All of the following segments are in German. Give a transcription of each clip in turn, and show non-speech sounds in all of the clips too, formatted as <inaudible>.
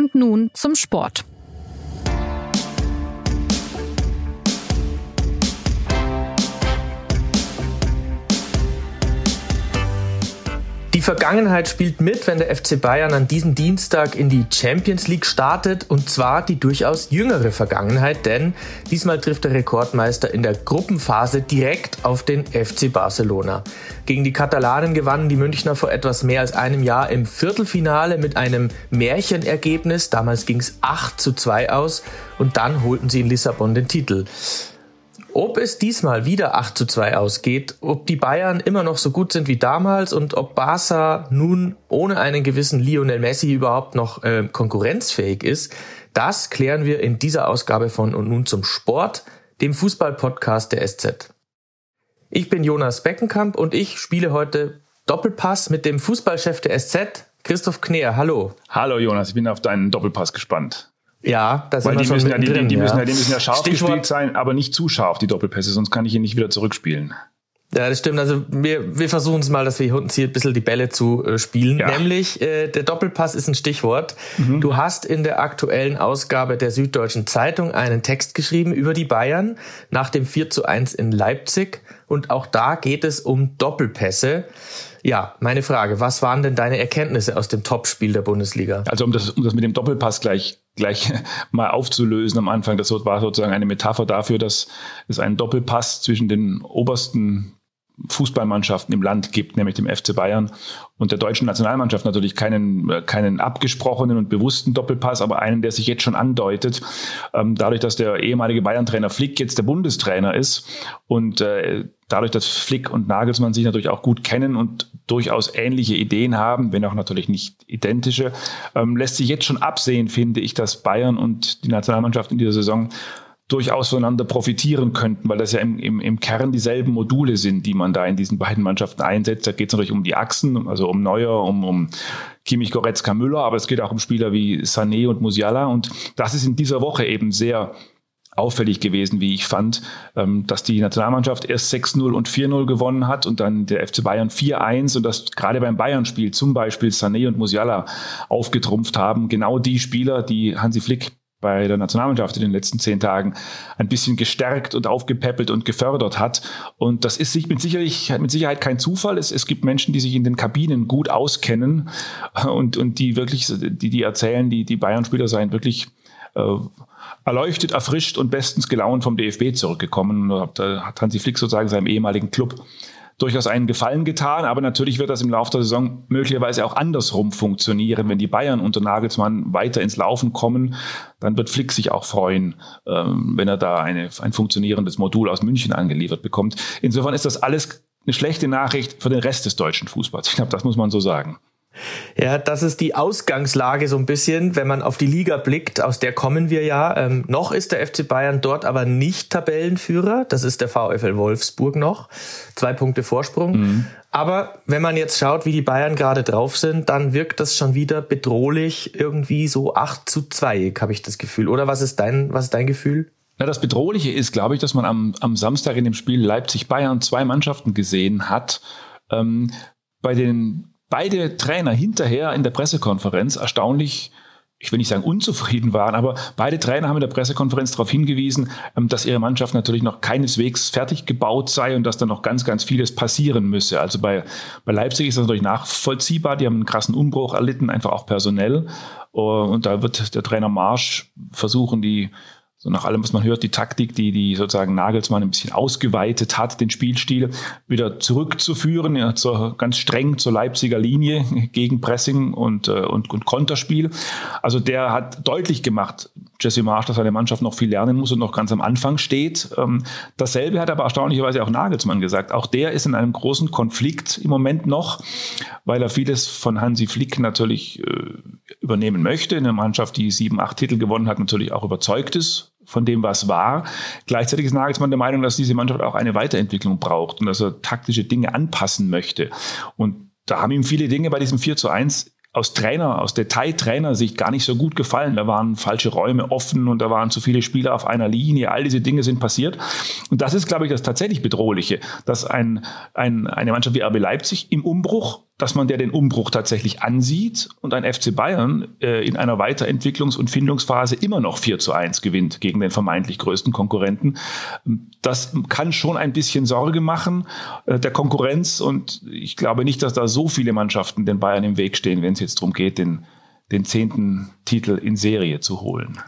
Und nun zum Sport. Vergangenheit spielt mit, wenn der FC Bayern an diesem Dienstag in die Champions League startet. Und zwar die durchaus jüngere Vergangenheit, denn diesmal trifft der Rekordmeister in der Gruppenphase direkt auf den FC Barcelona. Gegen die Katalanen gewannen die Münchner vor etwas mehr als einem Jahr im Viertelfinale mit einem Märchenergebnis. Damals ging es 8 zu 2 aus und dann holten sie in Lissabon den Titel. Ob es diesmal wieder 8 zu 2 ausgeht, ob die Bayern immer noch so gut sind wie damals und ob Barca nun ohne einen gewissen Lionel Messi überhaupt noch äh, konkurrenzfähig ist, das klären wir in dieser Ausgabe von Und nun zum Sport, dem Fußball-Podcast der SZ. Ich bin Jonas Beckenkamp und ich spiele heute Doppelpass mit dem Fußballchef der SZ, Christoph Kneer. Hallo. Hallo Jonas, ich bin auf deinen Doppelpass gespannt. Ja, das Weil die müssen, ja, die, mittendrin, die, ja. müssen ja, die müssen ja scharf Stichwort- gespielt sein, aber nicht zu scharf, die Doppelpässe, sonst kann ich ihn nicht wieder zurückspielen. Ja, das stimmt. Also wir, wir versuchen es mal, dass wir uns hier ein bisschen die Bälle zu äh, spielen. Ja. Nämlich, äh, der Doppelpass ist ein Stichwort. Du hast in der aktuellen Ausgabe der Süddeutschen Zeitung einen Text geschrieben über die Bayern nach dem 4 zu 1 in Leipzig. Und auch da geht es um Doppelpässe. Ja, meine Frage, was waren denn deine Erkenntnisse aus dem Topspiel der Bundesliga? Also um das, um das mit dem Doppelpass gleich, gleich <laughs> mal aufzulösen am Anfang, das war sozusagen eine Metapher dafür, dass es einen Doppelpass zwischen den obersten Fußballmannschaften im Land gibt, nämlich dem FC Bayern und der deutschen Nationalmannschaft natürlich keinen, äh, keinen abgesprochenen und bewussten Doppelpass, aber einen, der sich jetzt schon andeutet. Ähm, dadurch, dass der ehemalige Bayern-Trainer Flick jetzt der Bundestrainer ist und äh, dadurch, dass Flick und Nagelsmann sich natürlich auch gut kennen und durchaus ähnliche Ideen haben, wenn auch natürlich nicht identische, ähm, lässt sich jetzt schon absehen, finde ich, dass Bayern und die Nationalmannschaft in dieser Saison durchaus voneinander profitieren könnten, weil das ja im, im, im Kern dieselben Module sind, die man da in diesen beiden Mannschaften einsetzt. Da geht es natürlich um die Achsen, also um Neuer, um, um Kimmich, Goretzka, Müller, aber es geht auch um Spieler wie Sané und Musiala. Und das ist in dieser Woche eben sehr auffällig gewesen, wie ich fand, ähm, dass die Nationalmannschaft erst 6-0 und 4-0 gewonnen hat und dann der FC Bayern 4-1 und dass gerade beim Bayern-Spiel zum Beispiel Sané und Musiala aufgetrumpft haben. Genau die Spieler, die Hansi Flick bei der Nationalmannschaft in den letzten zehn Tagen ein bisschen gestärkt und aufgepäppelt und gefördert hat. Und das ist sich mit, sicherlich, mit Sicherheit kein Zufall. Es, es gibt Menschen, die sich in den Kabinen gut auskennen und, und die wirklich, die, die erzählen, die, die Bayern-Spieler seien wirklich äh, erleuchtet, erfrischt und bestens gelaunt vom DFB zurückgekommen. Da hat Hansi Flick sozusagen seinem ehemaligen Club durchaus einen Gefallen getan, aber natürlich wird das im Laufe der Saison möglicherweise auch andersrum funktionieren. Wenn die Bayern unter Nagelsmann weiter ins Laufen kommen, dann wird Flick sich auch freuen, ähm, wenn er da eine, ein funktionierendes Modul aus München angeliefert bekommt. Insofern ist das alles eine schlechte Nachricht für den Rest des deutschen Fußballs. Ich glaube, das muss man so sagen. Ja, das ist die Ausgangslage so ein bisschen, wenn man auf die Liga blickt, aus der kommen wir ja. Ähm, noch ist der FC Bayern dort aber nicht Tabellenführer. Das ist der VfL Wolfsburg noch. Zwei Punkte Vorsprung. Mhm. Aber wenn man jetzt schaut, wie die Bayern gerade drauf sind, dann wirkt das schon wieder bedrohlich irgendwie so 8 zu 2, habe ich das Gefühl. Oder was ist dein, was ist dein Gefühl? Na, das Bedrohliche ist, glaube ich, dass man am, am Samstag in dem Spiel Leipzig-Bayern zwei Mannschaften gesehen hat, ähm, bei denen beide Trainer hinterher in der Pressekonferenz erstaunlich, ich will nicht sagen unzufrieden waren, aber beide Trainer haben in der Pressekonferenz darauf hingewiesen, ähm, dass ihre Mannschaft natürlich noch keineswegs fertig gebaut sei und dass da noch ganz, ganz vieles passieren müsse. Also bei, bei Leipzig ist das natürlich nachvollziehbar. Die haben einen krassen Umbruch erlitten, einfach auch personell. Und da wird der Trainer Marsch versuchen, die so nach allem, was man hört, die Taktik, die, die sozusagen Nagelsmann ein bisschen ausgeweitet hat, den Spielstil wieder zurückzuführen, ja, zur, ganz streng zur Leipziger Linie gegen Pressing und, äh, und, und Konterspiel. Also der hat deutlich gemacht, Jesse Marsch, dass seine Mannschaft noch viel lernen muss und noch ganz am Anfang steht. Ähm, dasselbe hat aber erstaunlicherweise auch Nagelsmann gesagt. Auch der ist in einem großen Konflikt im Moment noch, weil er vieles von Hansi Flick natürlich äh, übernehmen möchte. Eine Mannschaft, die sieben, acht Titel gewonnen hat, natürlich auch überzeugt ist von dem, was war. Gleichzeitig ist Nagelsmann der Meinung, dass diese Mannschaft auch eine Weiterentwicklung braucht und dass er taktische Dinge anpassen möchte. Und da haben ihm viele Dinge bei diesem 4 zu 1 aus Trainer, aus Detailtrainersicht gar nicht so gut gefallen. Da waren falsche Räume offen und da waren zu viele Spieler auf einer Linie. All diese Dinge sind passiert. Und das ist, glaube ich, das tatsächlich Bedrohliche, dass ein, ein, eine Mannschaft wie RB Leipzig im Umbruch dass man der den Umbruch tatsächlich ansieht und ein FC Bayern äh, in einer Weiterentwicklungs- und Findungsphase immer noch 4 zu 1 gewinnt gegen den vermeintlich größten Konkurrenten. Das kann schon ein bisschen Sorge machen äh, der Konkurrenz und ich glaube nicht, dass da so viele Mannschaften den Bayern im Weg stehen, wenn es jetzt darum geht, den, den zehnten Titel in Serie zu holen.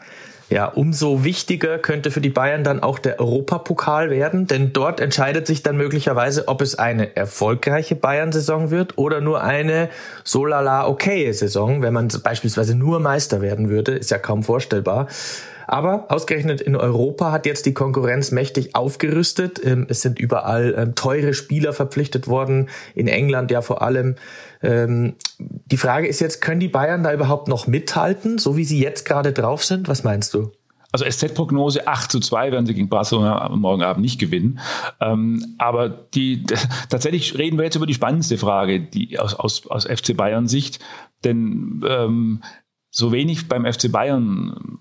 Ja, umso wichtiger könnte für die Bayern dann auch der Europapokal werden, denn dort entscheidet sich dann möglicherweise, ob es eine erfolgreiche Bayern-Saison wird oder nur eine so lala okaye Saison, wenn man beispielsweise nur Meister werden würde, ist ja kaum vorstellbar. Aber ausgerechnet in Europa hat jetzt die Konkurrenz mächtig aufgerüstet. Ähm, es sind überall ähm, teure Spieler verpflichtet worden, in England ja vor allem. Ähm, die Frage ist jetzt, können die Bayern da überhaupt noch mithalten, so wie sie jetzt gerade drauf sind? Was meinst du? Also SZ-Prognose 8 zu 2 werden sie gegen Barcelona morgen Abend nicht gewinnen. Ähm, aber die, <laughs> tatsächlich reden wir jetzt über die spannendste Frage die aus, aus, aus FC Bayern Sicht. Denn ähm, so wenig beim FC Bayern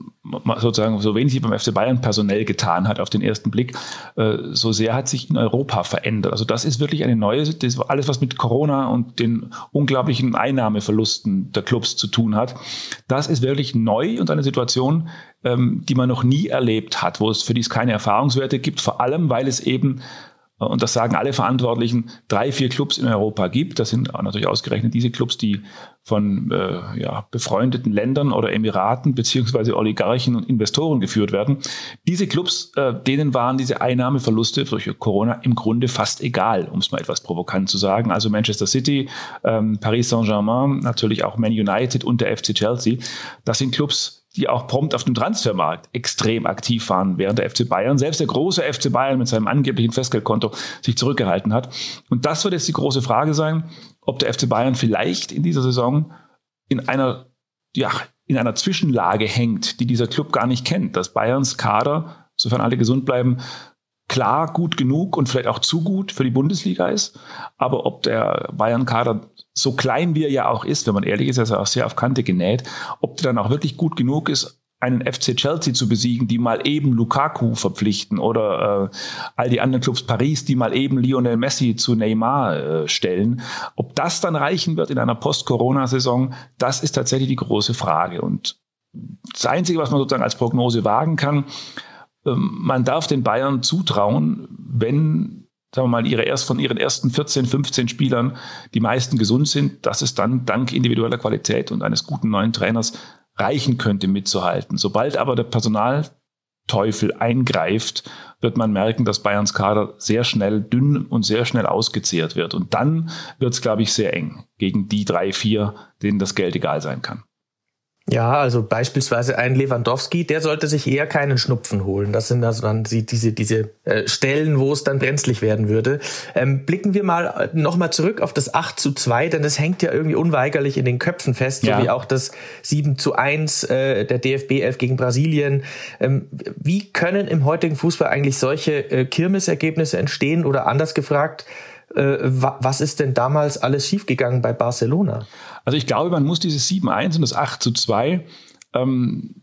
sozusagen so wenig sich beim FC Bayern personell getan hat auf den ersten Blick, äh, so sehr hat sich in Europa verändert. Also das ist wirklich eine neue, alles was mit Corona und den unglaublichen Einnahmeverlusten der Clubs zu tun hat, das ist wirklich neu und eine Situation, ähm, die man noch nie erlebt hat, wo es für die es keine Erfahrungswerte gibt, vor allem weil es eben und das sagen alle Verantwortlichen, drei, vier Clubs in Europa gibt. Das sind natürlich ausgerechnet diese Clubs, die von äh, ja, befreundeten Ländern oder Emiraten beziehungsweise Oligarchen und Investoren geführt werden. Diese Clubs, äh, denen waren diese Einnahmeverluste durch Corona im Grunde fast egal, um es mal etwas provokant zu sagen. Also Manchester City, ähm, Paris Saint-Germain, natürlich auch Man United und der FC Chelsea. Das sind Clubs, die auch prompt auf dem Transfermarkt extrem aktiv waren, während der FC Bayern, selbst der große FC Bayern mit seinem angeblichen Festgeldkonto sich zurückgehalten hat. Und das wird jetzt die große Frage sein, ob der FC Bayern vielleicht in dieser Saison in einer, ja, in einer Zwischenlage hängt, die dieser Club gar nicht kennt, dass Bayerns Kader, sofern alle gesund bleiben, klar gut genug und vielleicht auch zu gut für die Bundesliga ist. Aber ob der Bayern-Kader so klein wie er ja auch ist, wenn man ehrlich ist, ist er auch sehr auf Kante genäht, ob der dann auch wirklich gut genug ist, einen FC Chelsea zu besiegen, die mal eben Lukaku verpflichten oder äh, all die anderen Clubs Paris, die mal eben Lionel Messi zu Neymar äh, stellen. Ob das dann reichen wird in einer Post-Corona-Saison, das ist tatsächlich die große Frage. Und das Einzige, was man sozusagen als Prognose wagen kann, man darf den Bayern zutrauen, wenn, sagen wir mal, ihre erst von ihren ersten 14, 15 Spielern die meisten gesund sind, dass es dann dank individueller Qualität und eines guten neuen Trainers reichen könnte, mitzuhalten. Sobald aber der Personalteufel eingreift, wird man merken, dass Bayerns Kader sehr schnell dünn und sehr schnell ausgezehrt wird. Und dann wird es, glaube ich, sehr eng gegen die drei, vier, denen das Geld egal sein kann. Ja, also beispielsweise ein Lewandowski, der sollte sich eher keinen Schnupfen holen. Das sind also dann diese, diese äh, Stellen, wo es dann brenzlig werden würde. Ähm, blicken wir mal nochmal zurück auf das 8 zu 2, denn das hängt ja irgendwie unweigerlich in den Köpfen fest, ja. so wie auch das 7 zu 1 äh, der DFB 11 gegen Brasilien. Ähm, wie können im heutigen Fußball eigentlich solche äh, Kirmesergebnisse entstehen oder anders gefragt, äh, was ist denn damals alles schiefgegangen bei Barcelona? Also ich glaube, man muss dieses 7-1 und das 8 zu 2 ähm,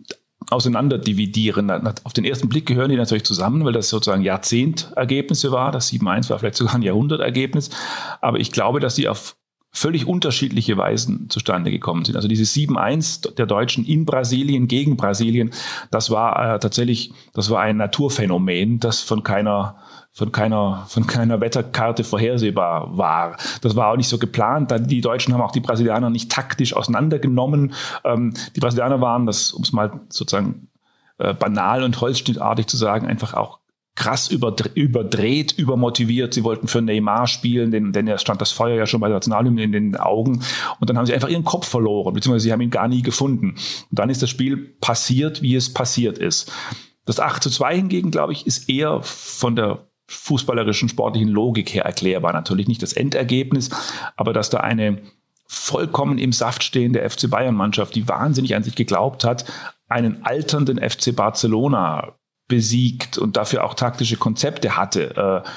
auseinander dividieren. Auf den ersten Blick gehören die natürlich zusammen, weil das sozusagen Jahrzehntergebnisse war. Das 7-1 war vielleicht sogar ein Jahrhundertergebnis. Aber ich glaube, dass die auf völlig unterschiedliche Weisen zustande gekommen sind. Also dieses 7-1 der Deutschen in Brasilien gegen Brasilien, das war äh, tatsächlich, das war ein Naturphänomen, das von keiner von keiner, von keiner Wetterkarte vorhersehbar war. Das war auch nicht so geplant. Die Deutschen haben auch die Brasilianer nicht taktisch auseinandergenommen. Ähm, die Brasilianer waren, das, um es mal sozusagen äh, banal und holzschnittartig zu sagen, einfach auch krass überdreht, übermotiviert. Sie wollten für Neymar spielen, denn, denn er stand das Feuer ja schon bei der Nationalhymne in den Augen. Und dann haben sie einfach ihren Kopf verloren, beziehungsweise sie haben ihn gar nie gefunden. Und dann ist das Spiel passiert, wie es passiert ist. Das 8 zu 2 hingegen, glaube ich, ist eher von der fußballerischen, sportlichen Logik her erklärbar. Natürlich nicht das Endergebnis, aber dass da eine vollkommen im Saft stehende FC Bayern-Mannschaft, die wahnsinnig an sich geglaubt hat, einen alternden FC Barcelona besiegt und dafür auch taktische Konzepte hatte. Äh,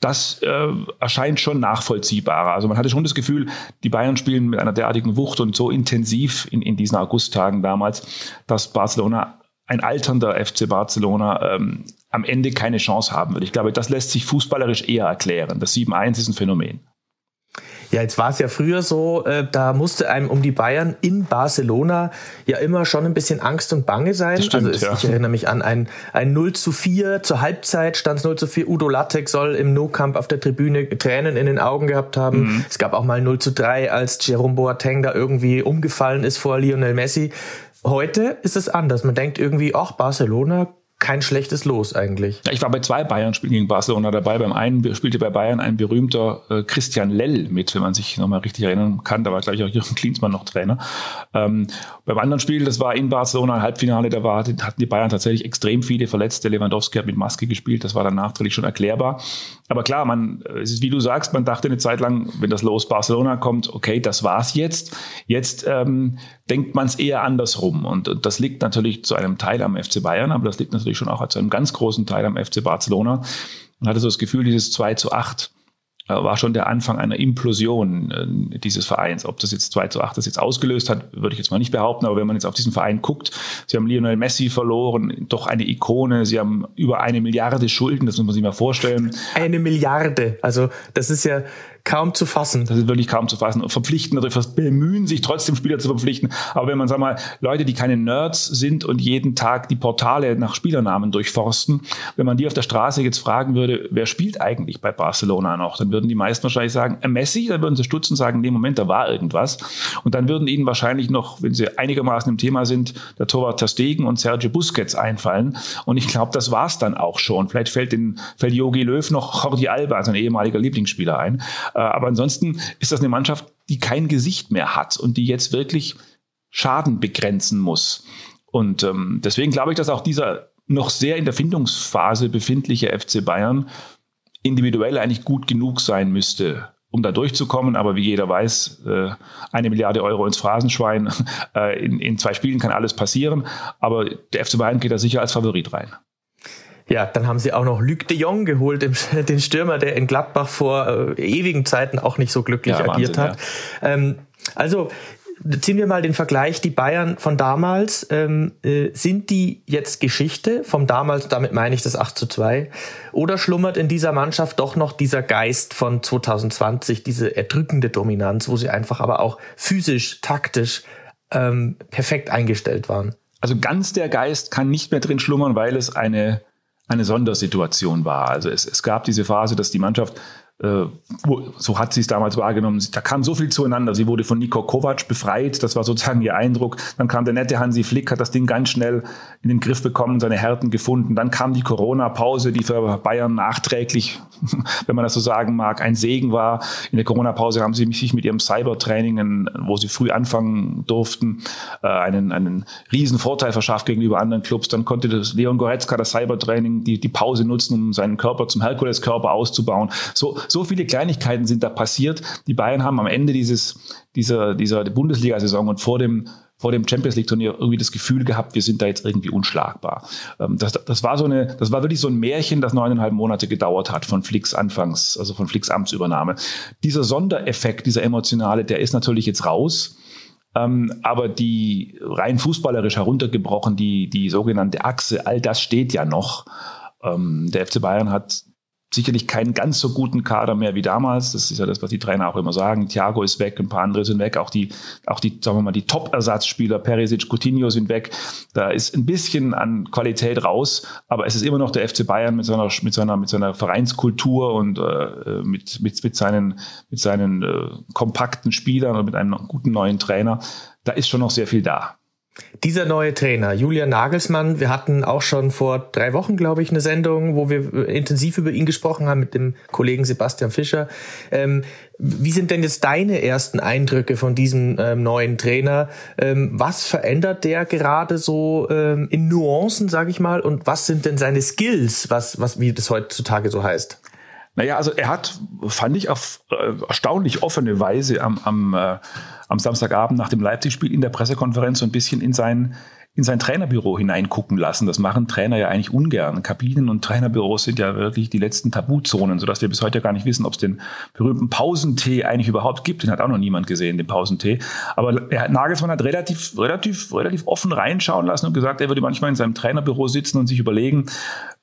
das äh, erscheint schon nachvollziehbarer. Also man hatte schon das Gefühl, die Bayern spielen mit einer derartigen Wucht und so intensiv in, in diesen Augusttagen damals, dass Barcelona ein alternder FC Barcelona ähm, am Ende keine Chance haben wird. Ich glaube, das lässt sich fußballerisch eher erklären. Das 7-1 ist ein Phänomen. Ja, jetzt war es ja früher so, äh, da musste einem um die Bayern in Barcelona ja immer schon ein bisschen Angst und Bange sein. Stimmt, also es, ja. ich erinnere mich an ein, ein 0 zu 4 zur Halbzeit, stand es 0 zu 4. Udo Lattek soll im No-Camp auf der Tribüne Tränen in den Augen gehabt haben. Mhm. Es gab auch mal 0 zu 3, als Jerome Boateng da irgendwie umgefallen ist vor Lionel Messi. Heute ist es anders. Man denkt irgendwie, ach, Barcelona kein schlechtes Los eigentlich. Ich war bei zwei Bayern-Spielen gegen Barcelona dabei. Beim einen spielte bei Bayern ein berühmter äh, Christian Lell mit, wenn man sich nochmal richtig erinnern kann. Da war, glaube ich, auch Jürgen Klinsmann noch Trainer. Ähm, beim anderen Spiel, das war in Barcelona, Halbfinale, da war, hatten die Bayern tatsächlich extrem viele Verletzte. Lewandowski hat mit Maske gespielt, das war dann nachträglich schon erklärbar. Aber klar, man, es ist wie du sagst, man dachte eine Zeit lang, wenn das Los Barcelona kommt, okay, das war's jetzt. Jetzt ähm, denkt man es eher andersrum. Und, und das liegt natürlich zu einem Teil am FC Bayern, aber das liegt natürlich schon auch zu einem ganz großen Teil am FC Barcelona. Man hatte so das Gefühl, dieses 2 zu 8 äh, war schon der Anfang einer Implosion äh, dieses Vereins. Ob das jetzt 2 zu 8 das jetzt ausgelöst hat, würde ich jetzt mal nicht behaupten, aber wenn man jetzt auf diesen Verein guckt, sie haben Lionel Messi verloren, doch eine Ikone, sie haben über eine Milliarde Schulden, das muss man sich mal vorstellen. Eine Milliarde, also das ist ja kaum zu fassen. Das ist wirklich kaum zu fassen. Verpflichten oder bemühen sich trotzdem Spieler zu verpflichten. Aber wenn man, sag mal, Leute, die keine Nerds sind und jeden Tag die Portale nach Spielernamen durchforsten, wenn man die auf der Straße jetzt fragen würde, wer spielt eigentlich bei Barcelona noch, dann würden die meisten wahrscheinlich sagen, äh, Messi, dann würden sie stutzen sagen, in dem Moment, da war irgendwas. Und dann würden ihnen wahrscheinlich noch, wenn sie einigermaßen im Thema sind, der Torwart Ter Stegen und Sergio Busquets einfallen. Und ich glaube, das war's dann auch schon. Vielleicht fällt den, fällt Yogi Löw noch Jordi Alba, sein ehemaliger Lieblingsspieler ein. Äh, aber ansonsten ist das eine Mannschaft, die kein Gesicht mehr hat und die jetzt wirklich Schaden begrenzen muss. Und ähm, deswegen glaube ich, dass auch dieser noch sehr in der Findungsphase befindliche FC Bayern individuell eigentlich gut genug sein müsste, um da durchzukommen. Aber wie jeder weiß, äh, eine Milliarde Euro ins Phrasenschwein. <laughs> Äh, in, in zwei Spielen kann alles passieren. Aber der FC Bayern geht da sicher als Favorit rein. Ja, dann haben sie auch noch Luc de Jong geholt, den Stürmer, der in Gladbach vor äh, ewigen Zeiten auch nicht so glücklich ja, agiert Wahnsinn, hat. Ja. Ähm, also ziehen wir mal den Vergleich, die Bayern von damals, ähm, äh, sind die jetzt Geschichte vom damals, damit meine ich das 8 zu 2, oder schlummert in dieser Mannschaft doch noch dieser Geist von 2020, diese erdrückende Dominanz, wo sie einfach aber auch physisch, taktisch ähm, perfekt eingestellt waren? Also ganz der Geist kann nicht mehr drin schlummern, weil es eine eine Sondersituation war. Also es, es gab diese Phase, dass die Mannschaft so hat sie es damals wahrgenommen. Da kam so viel zueinander. Sie wurde von Nico Kovac befreit. Das war sozusagen ihr Eindruck. Dann kam der nette Hansi Flick, hat das Ding ganz schnell in den Griff bekommen, seine Härten gefunden. Dann kam die Corona-Pause, die für Bayern nachträglich, <laughs> wenn man das so sagen mag, ein Segen war. In der Corona-Pause haben sie sich mit ihrem Cybertraining, wo sie früh anfangen durften, äh, einen, einen riesen Vorteil verschafft gegenüber anderen Clubs. Dann konnte Leon Goretzka das Cybertraining, die, die Pause nutzen, um seinen Körper zum Herkules-Körper auszubauen. So, so viele Kleinigkeiten sind da passiert. Die Bayern haben am Ende dieses, dieser, dieser Bundesliga-Saison und vor dem vor dem Champions League Turnier irgendwie das Gefühl gehabt, wir sind da jetzt irgendwie unschlagbar. Ähm, das, das war so eine, das war wirklich so ein Märchen, das neuneinhalb Monate gedauert hat von Flicks Anfangs, also von Flicks Amtsübernahme. Dieser Sondereffekt, dieser emotionale, der ist natürlich jetzt raus. Ähm, aber die rein fußballerisch heruntergebrochen, die, die sogenannte Achse, all das steht ja noch. Ähm, der FC Bayern hat sicherlich keinen ganz so guten Kader mehr wie damals. Das ist ja das, was die Trainer auch immer sagen. Thiago ist weg, ein paar andere sind weg. Auch die, auch die, sagen wir mal, die Top-Ersatzspieler, Perisic, Coutinho sind weg. Da ist ein bisschen an Qualität raus, aber es ist immer noch der FC Bayern mit seiner, mit seiner, mit seiner Vereinskultur und äh, mit, mit, mit seinen, mit seinen äh, kompakten Spielern und mit einem guten neuen Trainer. Da ist schon noch sehr viel da. Dieser neue Trainer, Julian Nagelsmann, wir hatten auch schon vor drei Wochen, glaube ich, eine Sendung, wo wir äh, intensiv über ihn gesprochen haben mit dem Kollegen Sebastian Fischer. Ähm, wie sind denn jetzt deine ersten Eindrücke von diesem ähm, neuen Trainer? Ähm, was verändert der gerade so ähm, in Nuancen, sage ich mal? Und was sind denn seine Skills, was, was wie das heutzutage so heißt? Naja, also er hat, fand ich, auf äh, erstaunlich offene Weise am, am, äh, am Samstagabend nach dem Leipzig-Spiel in der Pressekonferenz so ein bisschen in sein, in sein Trainerbüro hineingucken lassen. Das machen Trainer ja eigentlich ungern. Kabinen und Trainerbüros sind ja wirklich die letzten Tabuzonen, sodass wir bis heute gar nicht wissen, ob es den berühmten Pausentee eigentlich überhaupt gibt. Den hat auch noch niemand gesehen, den Pausentee. Aber er, Nagelsmann hat relativ, relativ, relativ offen reinschauen lassen und gesagt, er würde manchmal in seinem Trainerbüro sitzen und sich überlegen,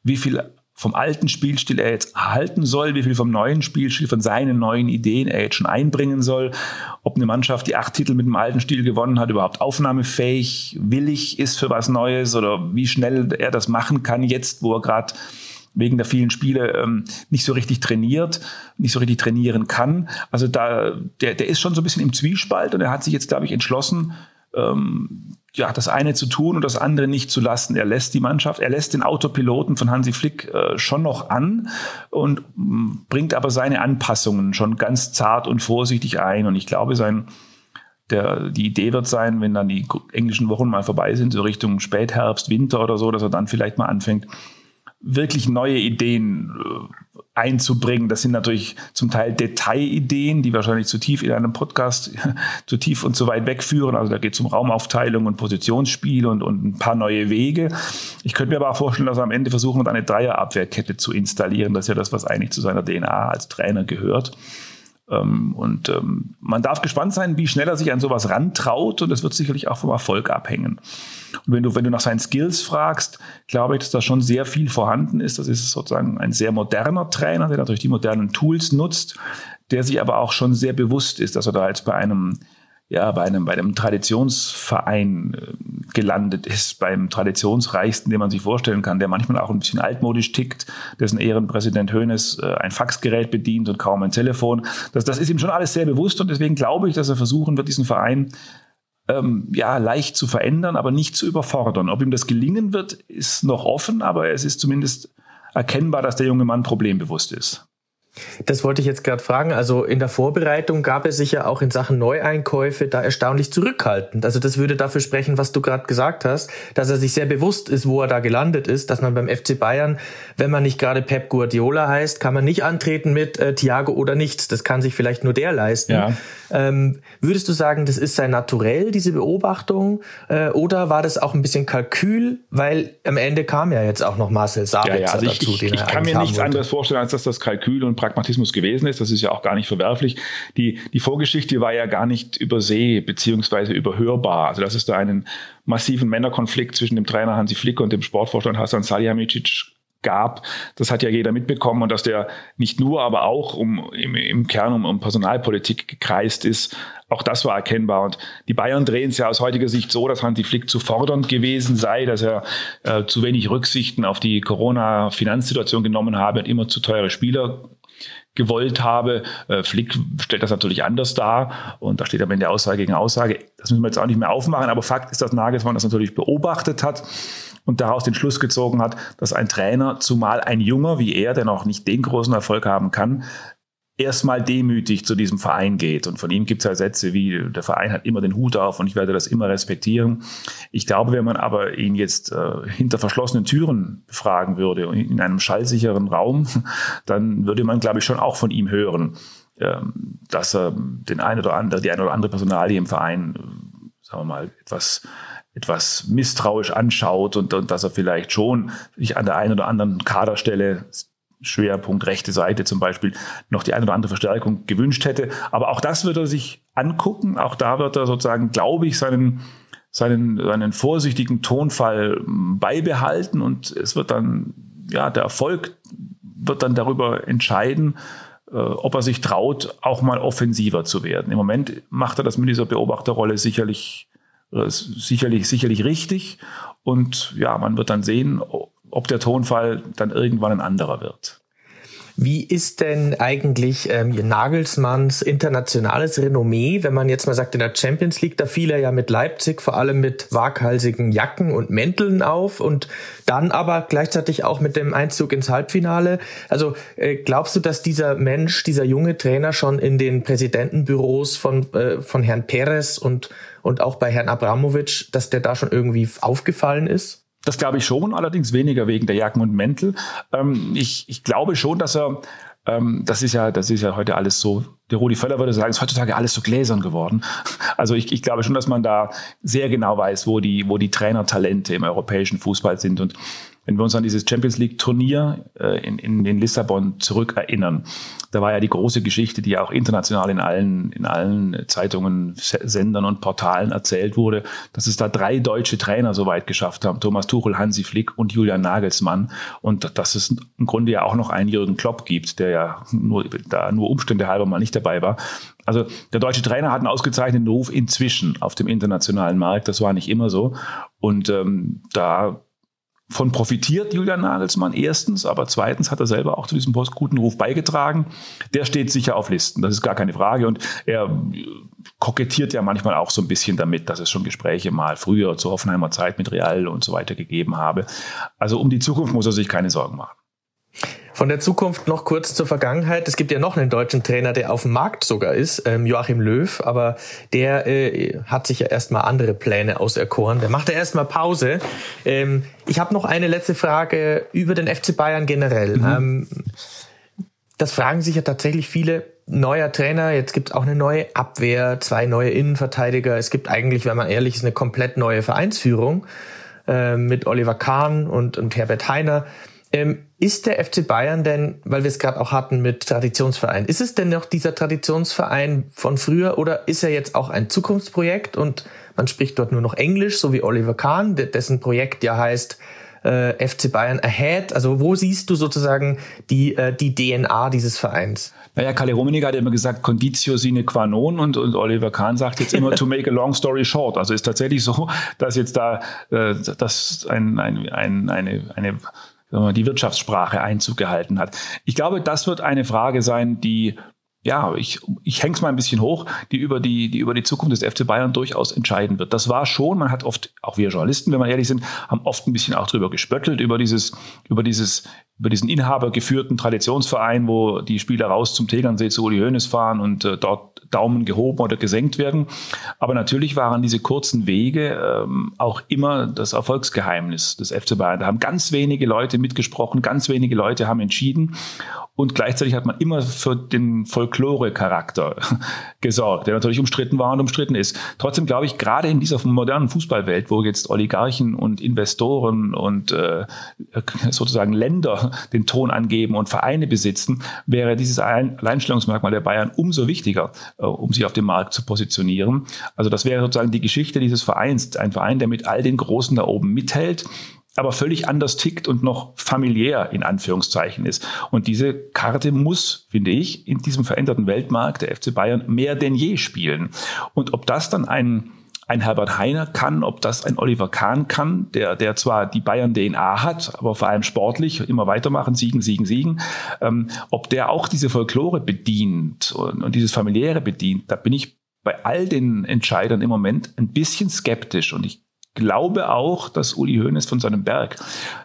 wie viel vom alten Spielstil er jetzt erhalten soll, wie viel vom neuen Spielstil, von seinen neuen Ideen er jetzt schon einbringen soll, ob eine Mannschaft, die acht Titel mit dem alten Stil gewonnen hat, überhaupt aufnahmefähig, willig ist für was Neues oder wie schnell er das machen kann jetzt, wo er gerade wegen der vielen Spiele ähm, nicht so richtig trainiert, nicht so richtig trainieren kann. Also da, der, der ist schon so ein bisschen im Zwiespalt und er hat sich jetzt, glaube ich, entschlossen, ähm, ja, das eine zu tun und das andere nicht zu lassen. Er lässt die Mannschaft, er lässt den Autopiloten von Hansi Flick äh, schon noch an und mm, bringt aber seine Anpassungen schon ganz zart und vorsichtig ein. Und ich glaube, sein, der, die Idee wird sein, wenn dann die englischen Wochen mal vorbei sind, so Richtung Spätherbst, Winter oder so, dass er dann vielleicht mal anfängt, wirklich neue Ideen äh, einzubringen. Das sind natürlich zum Teil Detailideen, die wahrscheinlich zu tief in einem Podcast <laughs> zu tief und zu weit wegführen. Also da geht es um Raumaufteilung und Positionsspiel und, und ein paar neue Wege. Ich könnte mir aber auch vorstellen, dass er am Ende versuchen eine Dreierabwehrkette zu installieren. Das ist ja das, was eigentlich zu seiner DNA als Trainer gehört. Ähm, und ähm, man darf gespannt sein, wie schnell er sich an sowas rantraut und das wird sicherlich auch vom Erfolg abhängen. Und wenn du, wenn du nach seinen Skills fragst, glaube ich, dass da schon sehr viel vorhanden ist. Das ist sozusagen ein sehr moderner Trainer, der natürlich die modernen Tools nutzt, der sich aber auch schon sehr bewusst ist, dass er da jetzt bei einem ja, bei einem, bei einem Traditionsverein äh, gelandet ist, beim traditionsreichsten, den man sich vorstellen kann, der manchmal auch ein bisschen altmodisch tickt, dessen Ehrenpräsident Hoeneß äh, ein Faxgerät bedient und kaum ein Telefon. Das, das ist ihm schon alles sehr bewusst und deswegen glaube ich, dass er versuchen wird, diesen Verein ähm, ja, leicht zu verändern, aber nicht zu überfordern. Ob ihm das gelingen wird, ist noch offen, aber es ist zumindest erkennbar, dass der junge Mann problembewusst ist. Das wollte ich jetzt gerade fragen. Also in der Vorbereitung gab es sich ja auch in Sachen Neueinkäufe da erstaunlich zurückhaltend. Also das würde dafür sprechen, was du gerade gesagt hast, dass er sich sehr bewusst ist, wo er da gelandet ist, dass man beim FC Bayern, wenn man nicht gerade Pep Guardiola heißt, kann man nicht antreten mit äh, Thiago oder nichts. Das kann sich vielleicht nur der leisten. Ja. Ähm, würdest du sagen, das ist sein Naturell, diese Beobachtung? Äh, oder war das auch ein bisschen Kalkül? Weil am Ende kam ja jetzt auch noch Marcel Sabitzer ja, ja. Also ich, dazu. Ich, ich kann mir nichts anderes vorstellen, als dass das Kalkül und Pragmatismus gewesen ist. Das ist ja auch gar nicht verwerflich. Die, die Vorgeschichte war ja gar nicht überseh beziehungsweise überhörbar. Also dass es da einen massiven Männerkonflikt zwischen dem Trainer Hansi Flick und dem Sportvorstand Hasan Salihamidzic gab, das hat ja jeder mitbekommen und dass der nicht nur, aber auch um, im, im Kern um, um Personalpolitik gekreist ist, auch das war erkennbar. Und die Bayern drehen es ja aus heutiger Sicht so, dass Hansi Flick zu fordernd gewesen sei, dass er äh, zu wenig Rücksichten auf die Corona-Finanzsituation genommen habe und immer zu teure Spieler gewollt habe. Äh, Flick stellt das natürlich anders dar und da steht am Ende Aussage gegen Aussage. Das müssen wir jetzt auch nicht mehr aufmachen, aber Fakt ist, dass Nagelsmann das natürlich beobachtet hat und daraus den Schluss gezogen hat, dass ein Trainer, zumal ein Junger wie er, der noch nicht den großen Erfolg haben kann, erstmal demütig zu diesem Verein geht. Und von ihm gibt es ja Sätze wie, der Verein hat immer den Hut auf und ich werde das immer respektieren. Ich glaube, wenn man aber ihn jetzt äh, hinter verschlossenen Türen befragen würde, in einem schallsicheren Raum, <laughs> dann würde man, glaube ich, schon auch von ihm hören, ähm, dass er den ein oder andere, die eine oder andere Personalie im Verein, äh, sagen wir mal, etwas etwas misstrauisch anschaut und, und dass er vielleicht schon sich an der einen oder anderen Kaderstelle Schwerpunkt rechte Seite zum Beispiel noch die eine oder andere Verstärkung gewünscht hätte. Aber auch das wird er sich angucken. Auch da wird er sozusagen, glaube ich, seinen, seinen, seinen vorsichtigen Tonfall beibehalten und es wird dann, ja, der Erfolg wird dann darüber entscheiden, äh, ob er sich traut, auch mal offensiver zu werden. Im Moment macht er das mit dieser Beobachterrolle sicherlich sicherlich, sicherlich richtig. Und ja, man wird dann sehen, ob der Tonfall dann irgendwann ein anderer wird. Wie ist denn eigentlich ähm, Nagelsmanns internationales Renommee, wenn man jetzt mal sagt, in der Champions League, da fiel er ja mit Leipzig vor allem mit waghalsigen Jacken und Mänteln auf und dann aber gleichzeitig auch mit dem Einzug ins Halbfinale. Also äh, glaubst du, dass dieser Mensch, dieser junge Trainer schon in den Präsidentenbüros von, äh, von Herrn Perez und und auch bei Herrn Abramowitsch, dass der da schon irgendwie aufgefallen ist? Das glaube ich schon, allerdings weniger wegen der Jacken und Mäntel. Ähm, ich, ich glaube schon, dass er, ähm, das ist ja, das ist ja heute alles so, der Rudi Völler würde sagen, ist heutzutage alles so gläsern geworden. <laughs> Also ich, ich glaube schon, dass man da sehr genau weiß, wo die, wo die Trainertalente im europäischen Fußball sind. Und wenn wir uns an dieses Champions League Turnier äh, in, in, in Lissabon zurückerinnern, da war ja die große Geschichte, die ja auch international in allen, in allen Zeitungen, Sendern und Portalen erzählt wurde, dass es da drei deutsche Trainer so weit geschafft haben. Thomas Tuchel, Hansi Flick und Julian Nagelsmann. Und dass es im Grunde ja auch noch einen Jürgen Klopp gibt, der ja nur, da nur Umstände halber mal nicht dabei war. Also der deutsche Trainer hat einen ausgezeichneten Ruf inzwischen auf dem internationalen Markt. Das war nicht immer so. Und ähm, da von profitiert Julian Nagelsmann erstens, aber zweitens hat er selber auch zu diesem guten Ruf beigetragen. Der steht sicher auf Listen, das ist gar keine Frage. Und er kokettiert ja manchmal auch so ein bisschen damit, dass es schon Gespräche mal früher zur Hoffenheimer Zeit mit Real und so weiter gegeben habe. Also um die Zukunft muss er sich keine Sorgen machen. Von der Zukunft noch kurz zur Vergangenheit. Es gibt ja noch einen deutschen Trainer, der auf dem Markt sogar ist, ähm, Joachim Löw, aber der äh, hat sich ja erstmal andere Pläne auserkoren. Der macht ja erstmal Pause. Ähm, ich habe noch eine letzte Frage über den FC Bayern generell. Mhm. Ähm, das fragen sich ja tatsächlich viele. Neuer Trainer, jetzt gibt es auch eine neue Abwehr, zwei neue Innenverteidiger. Es gibt eigentlich, wenn man ehrlich ist, eine komplett neue Vereinsführung äh, mit Oliver Kahn und, und Herbert Heiner. Ähm, ist der FC Bayern denn, weil wir es gerade auch hatten mit Traditionsverein, ist es denn noch dieser Traditionsverein von früher oder ist er jetzt auch ein Zukunftsprojekt und man spricht dort nur noch Englisch, so wie Oliver Kahn, dessen Projekt ja heißt äh, FC Bayern Ahead? Also wo siehst du sozusagen die, äh, die DNA dieses Vereins? Naja, Kalle Rummenigge hat immer gesagt, Conditio sine qua non und, und Oliver Kahn sagt jetzt immer to make a long story short. Also ist tatsächlich so, dass jetzt da äh, dass ein, ein, ein, eine, eine die Wirtschaftssprache Einzug gehalten hat. Ich glaube, das wird eine Frage sein, die ja, ich, ich hänge es mal ein bisschen hoch, die über die, die über die Zukunft des FC Bayern durchaus entscheiden wird. Das war schon, man hat oft, auch wir Journalisten, wenn wir ehrlich sind, haben oft ein bisschen auch drüber gespöttelt, über dieses, über dieses, über diesen inhabergeführten Traditionsverein, wo die Spieler raus zum Tegernsee zu Uli Hoeneß fahren und äh, dort Daumen gehoben oder gesenkt werden. Aber natürlich waren diese kurzen Wege ähm, auch immer das Erfolgsgeheimnis des FC Bayern. Da haben ganz wenige Leute mitgesprochen, ganz wenige Leute haben entschieden. Und gleichzeitig hat man immer für den Folklore-Charakter <laughs> gesorgt, der natürlich umstritten war und umstritten ist. Trotzdem glaube ich, gerade in dieser modernen Fußballwelt, wo jetzt Oligarchen und Investoren und äh, sozusagen Länder den Ton angeben und Vereine besitzen, wäre dieses Alleinstellungsmerkmal der Bayern umso wichtiger, äh, um sich auf dem Markt zu positionieren. Also das wäre sozusagen die Geschichte dieses Vereins. Ein Verein, der mit all den Großen da oben mithält aber völlig anders tickt und noch familiär in Anführungszeichen ist. Und diese Karte muss, finde ich, in diesem veränderten Weltmarkt der FC Bayern mehr denn je spielen. Und ob das dann ein ein Herbert Heiner kann, ob das ein Oliver Kahn kann, der, der zwar die Bayern-DNA hat, aber vor allem sportlich immer weitermachen, siegen, siegen, siegen, ähm, ob der auch diese Folklore bedient und, und dieses familiäre bedient, da bin ich bei all den Entscheidern im Moment ein bisschen skeptisch. Und ich glaube auch, dass Uli Hoeneß von seinem Berg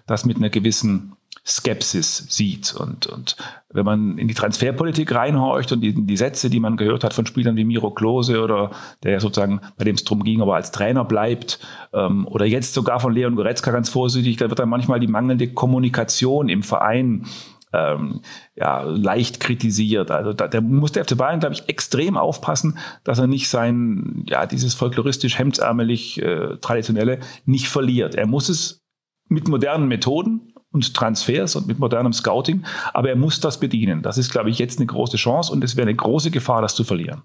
das mit einer gewissen Skepsis sieht. Und, und wenn man in die Transferpolitik reinhorcht und die, die Sätze, die man gehört hat von Spielern wie Miro Klose oder der ja sozusagen, bei dem es drum ging, aber als Trainer bleibt, ähm, oder jetzt sogar von Leon Goretzka ganz vorsichtig, da wird dann manchmal die mangelnde Kommunikation im Verein ähm, ja, leicht kritisiert. Also da, der muss der FC Bayern, glaube ich, extrem aufpassen, dass er nicht sein, ja, dieses folkloristisch hemdsärmelig äh, traditionelle nicht verliert. Er muss es mit modernen Methoden und Transfers und mit modernem Scouting, aber er muss das bedienen. Das ist, glaube ich, jetzt eine große Chance und es wäre eine große Gefahr, das zu verlieren.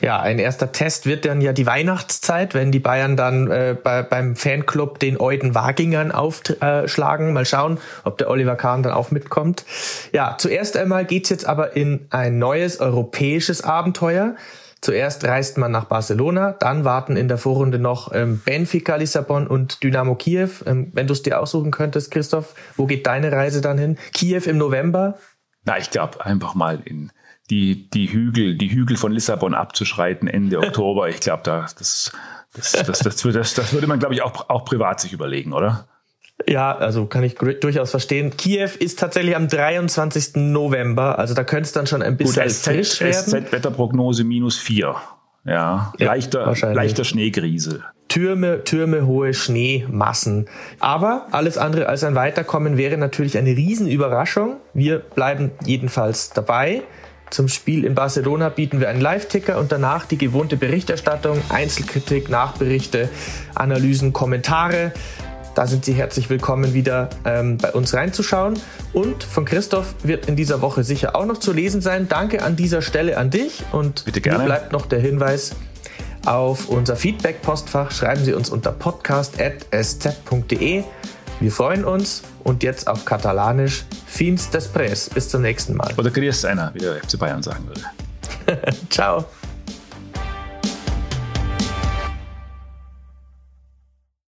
Ja, ein erster Test wird dann ja die Weihnachtszeit, wenn die Bayern dann äh, bei, beim Fanclub den Euden Wagingern aufschlagen. Mal schauen, ob der Oliver Kahn dann auch mitkommt. Ja, zuerst einmal geht's jetzt aber in ein neues europäisches Abenteuer. Zuerst reist man nach Barcelona, dann warten in der Vorrunde noch ähm, Benfica Lissabon und Dynamo Kiew. Ähm, wenn du es dir aussuchen könntest, Christoph, wo geht deine Reise dann hin? Kiew im November? Na, ich glaube einfach mal in die, die Hügel, die Hügel von Lissabon abzuschreiten Ende <laughs> Oktober. Ich glaube, da, das, das, das, das, das, das würde man, glaube ich, auch, auch privat sich überlegen, oder? Ja, also kann ich durchaus verstehen. Kiew ist tatsächlich am 23. November, also da könnte es dann schon ein bisschen Gut, SZ, werden. SZ-Wetterprognose minus vier. Ja, ja leichter, leichter Schneegriesel. Türme, Türme, hohe Schneemassen. Aber alles andere als ein Weiterkommen wäre natürlich eine Riesenüberraschung. Wir bleiben jedenfalls dabei. Zum Spiel in Barcelona bieten wir einen Live-Ticker und danach die gewohnte Berichterstattung, Einzelkritik, Nachberichte, Analysen, Kommentare. Da sind Sie herzlich willkommen, wieder ähm, bei uns reinzuschauen. Und von Christoph wird in dieser Woche sicher auch noch zu lesen sein. Danke an dieser Stelle an dich. Und Bitte gerne. mir bleibt noch der Hinweis auf unser Feedback-Postfach. Schreiben Sie uns unter podcast.sz.de. Wir freuen uns und jetzt auf Katalanisch Fins després. Bis zum nächsten Mal. Oder Grüß einer, wie der FC Bayern sagen würde. <laughs> Ciao.